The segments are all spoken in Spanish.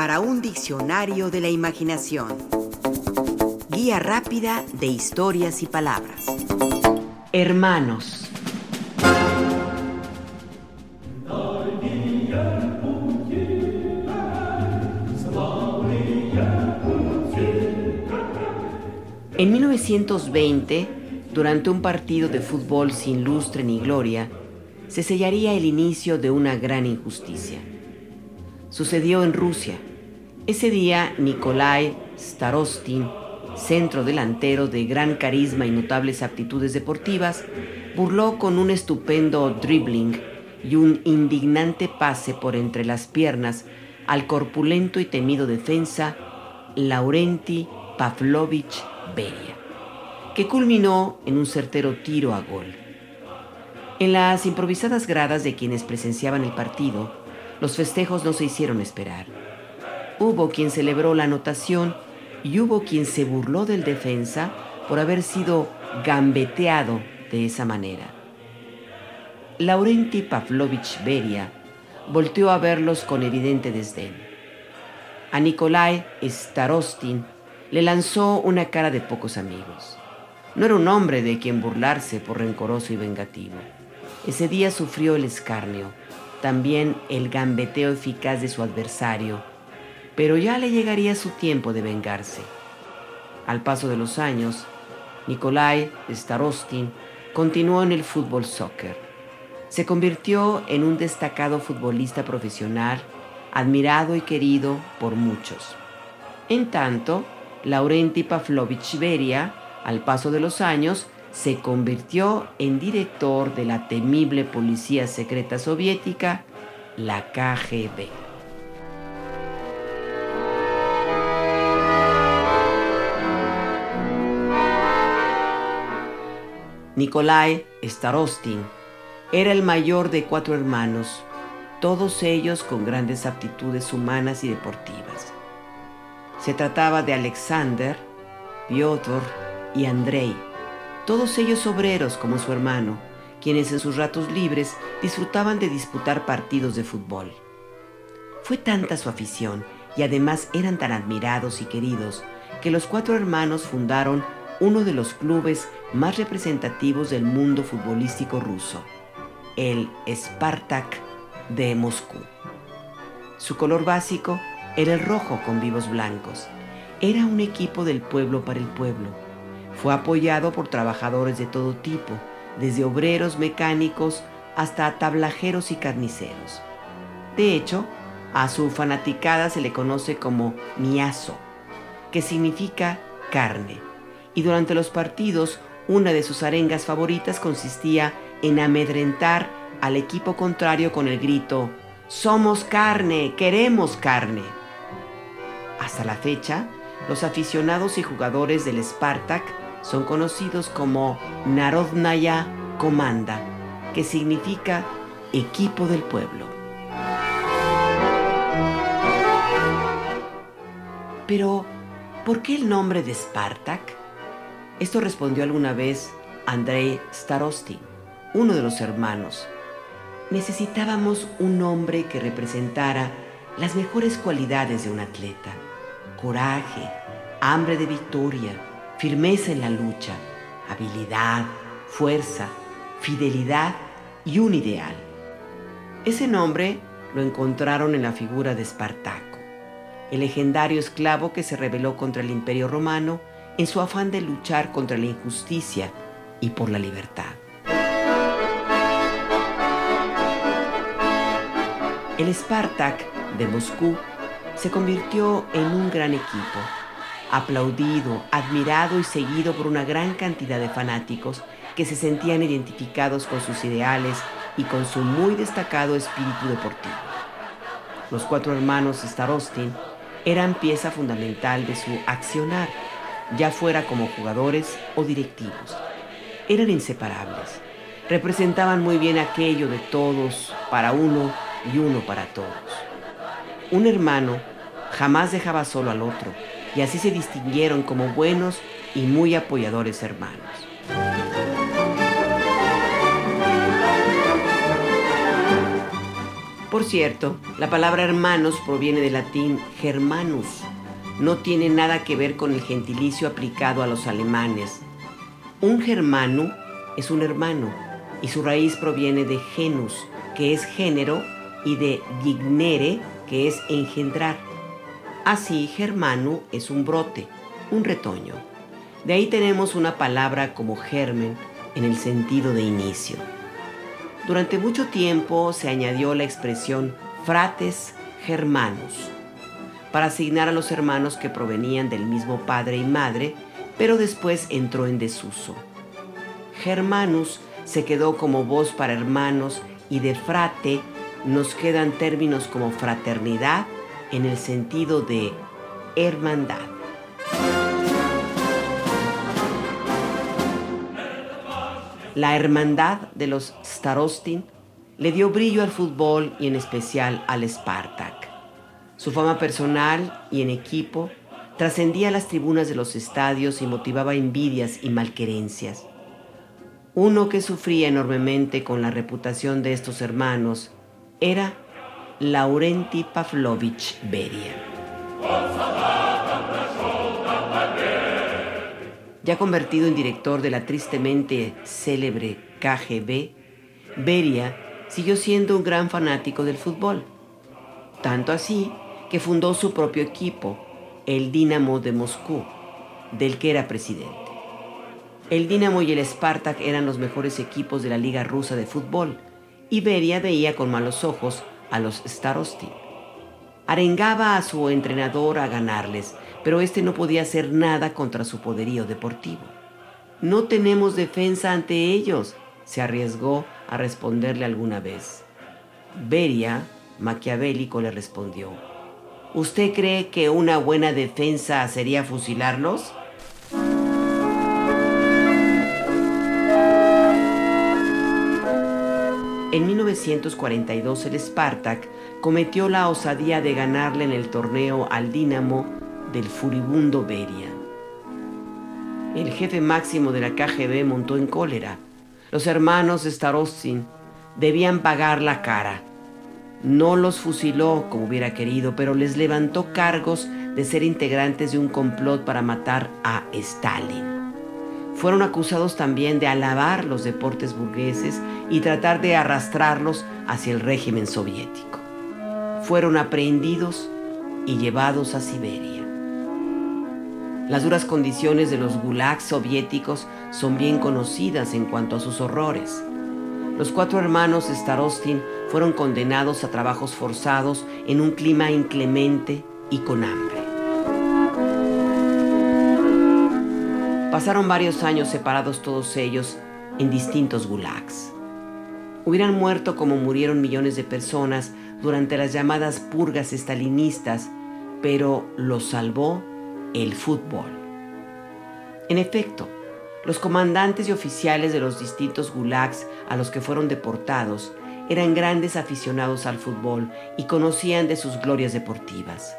para un diccionario de la imaginación. Guía rápida de historias y palabras. Hermanos. En 1920, durante un partido de fútbol sin lustre ni gloria, se sellaría el inicio de una gran injusticia. Sucedió en Rusia. Ese día, Nikolai Starostin, centro delantero de gran carisma y notables aptitudes deportivas, burló con un estupendo dribbling y un indignante pase por entre las piernas al corpulento y temido defensa Laurenti Pavlovich Beria, que culminó en un certero tiro a gol. En las improvisadas gradas de quienes presenciaban el partido, los festejos no se hicieron esperar. Hubo quien celebró la anotación y hubo quien se burló del defensa por haber sido gambeteado de esa manera. Laurenti Pavlovich Beria volteó a verlos con evidente desdén. A Nikolai Starostin le lanzó una cara de pocos amigos. No era un hombre de quien burlarse por rencoroso y vengativo. Ese día sufrió el escarnio, también el gambeteo eficaz de su adversario, pero ya le llegaría su tiempo de vengarse. Al paso de los años, Nikolai Starostin continuó en el fútbol soccer. Se convirtió en un destacado futbolista profesional, admirado y querido por muchos. En tanto, Laurenti Pavlovich Beria, al paso de los años, se convirtió en director de la temible policía secreta soviética, la KGB. Nikolai Starostin era el mayor de cuatro hermanos, todos ellos con grandes aptitudes humanas y deportivas. Se trataba de Alexander, Piotr y Andrei, todos ellos obreros como su hermano, quienes en sus ratos libres disfrutaban de disputar partidos de fútbol. Fue tanta su afición y además eran tan admirados y queridos que los cuatro hermanos fundaron uno de los clubes más representativos del mundo futbolístico ruso, el Spartak de Moscú. Su color básico era el rojo con vivos blancos. Era un equipo del pueblo para el pueblo fue apoyado por trabajadores de todo tipo, desde obreros mecánicos hasta tablajeros y carniceros. De hecho, a su fanaticada se le conoce como miazo, que significa carne, y durante los partidos una de sus arengas favoritas consistía en amedrentar al equipo contrario con el grito Somos carne, queremos carne. Hasta la fecha, los aficionados y jugadores del Spartak son conocidos como Narodnaya Komanda, que significa equipo del pueblo. Pero, ¿por qué el nombre de Spartak? Esto respondió alguna vez Andrei Starostin, uno de los hermanos. Necesitábamos un nombre que representara las mejores cualidades de un atleta. Coraje, hambre de victoria, firmeza en la lucha, habilidad, fuerza, fidelidad y un ideal. Ese nombre lo encontraron en la figura de Espartaco, el legendario esclavo que se rebeló contra el imperio romano en su afán de luchar contra la injusticia y por la libertad. El Spartak de Moscú se convirtió en un gran equipo aplaudido, admirado y seguido por una gran cantidad de fanáticos que se sentían identificados con sus ideales y con su muy destacado espíritu deportivo. Los cuatro hermanos Starostin eran pieza fundamental de su accionar, ya fuera como jugadores o directivos. Eran inseparables. Representaban muy bien aquello de todos para uno y uno para todos. Un hermano jamás dejaba solo al otro y así se distinguieron como buenos y muy apoyadores hermanos. Por cierto, la palabra hermanos proviene del latín germanus. No tiene nada que ver con el gentilicio aplicado a los alemanes. Un germano es un hermano y su raíz proviene de genus, que es género, y de gignere, que es engendrar. Así, germano es un brote, un retoño. De ahí tenemos una palabra como germen en el sentido de inicio. Durante mucho tiempo se añadió la expresión frates germanos para asignar a los hermanos que provenían del mismo padre y madre, pero después entró en desuso. Germanus se quedó como voz para hermanos y de frate nos quedan términos como fraternidad en el sentido de hermandad. La hermandad de los Starostin le dio brillo al fútbol y en especial al Spartak. Su fama personal y en equipo trascendía las tribunas de los estadios y motivaba envidias y malquerencias. Uno que sufría enormemente con la reputación de estos hermanos era Laurenti Pavlovich Beria. Ya convertido en director de la tristemente célebre KGB, Beria siguió siendo un gran fanático del fútbol. Tanto así que fundó su propio equipo, el Dinamo de Moscú, del que era presidente. El Dinamo y el Spartak eran los mejores equipos de la Liga Rusa de Fútbol, y Beria veía con malos ojos a los Starostin. Arengaba a su entrenador a ganarles, pero este no podía hacer nada contra su poderío deportivo. No tenemos defensa ante ellos, se arriesgó a responderle alguna vez. Beria, maquiavélico, le respondió, ¿Usted cree que una buena defensa sería fusilarlos? En 1942 el Spartak cometió la osadía de ganarle en el torneo al Dinamo del furibundo Beria. El jefe máximo de la KGB montó en cólera. Los hermanos Starostin debían pagar la cara. No los fusiló como hubiera querido, pero les levantó cargos de ser integrantes de un complot para matar a Stalin. Fueron acusados también de alabar los deportes burgueses y tratar de arrastrarlos hacia el régimen soviético. Fueron aprehendidos y llevados a Siberia. Las duras condiciones de los gulags soviéticos son bien conocidas en cuanto a sus horrores. Los cuatro hermanos Starostin fueron condenados a trabajos forzados en un clima inclemente y con hambre. Pasaron varios años separados todos ellos en distintos gulags. Hubieran muerto como murieron millones de personas durante las llamadas purgas estalinistas, pero los salvó el fútbol. En efecto, los comandantes y oficiales de los distintos gulags a los que fueron deportados eran grandes aficionados al fútbol y conocían de sus glorias deportivas.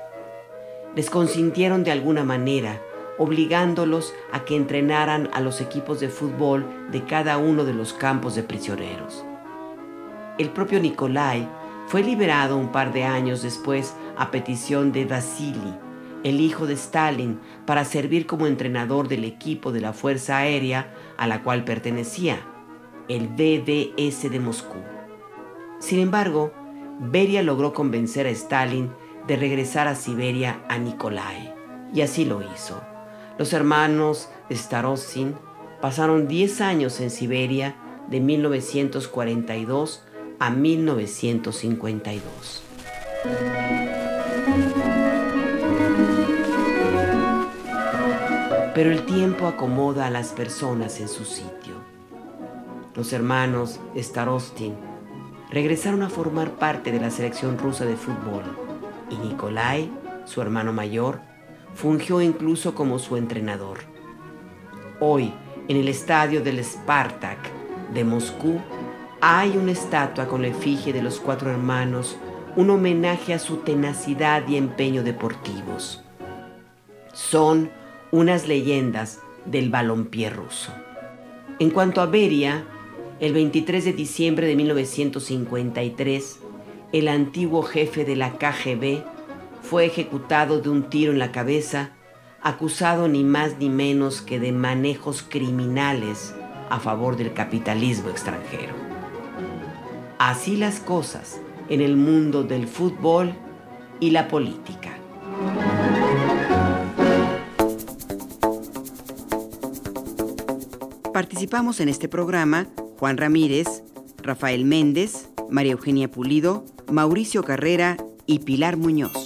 Les consintieron de alguna manera obligándolos a que entrenaran a los equipos de fútbol de cada uno de los campos de prisioneros. El propio Nikolai fue liberado un par de años después a petición de Vasily, el hijo de Stalin, para servir como entrenador del equipo de la Fuerza Aérea a la cual pertenecía, el BBS de Moscú. Sin embargo, Beria logró convencer a Stalin de regresar a Siberia a Nikolai, y así lo hizo. Los hermanos Starostin pasaron 10 años en Siberia de 1942 a 1952. Pero el tiempo acomoda a las personas en su sitio. Los hermanos Starostin regresaron a formar parte de la selección rusa de fútbol y Nikolai, su hermano mayor, fungió incluso como su entrenador. Hoy, en el estadio del Spartak de Moscú, hay una estatua con la efigie de los cuatro hermanos, un homenaje a su tenacidad y empeño deportivos. Son unas leyendas del balompié ruso. En cuanto a Beria, el 23 de diciembre de 1953, el antiguo jefe de la KGB, fue ejecutado de un tiro en la cabeza, acusado ni más ni menos que de manejos criminales a favor del capitalismo extranjero. Así las cosas en el mundo del fútbol y la política. Participamos en este programa Juan Ramírez, Rafael Méndez, María Eugenia Pulido, Mauricio Carrera y Pilar Muñoz.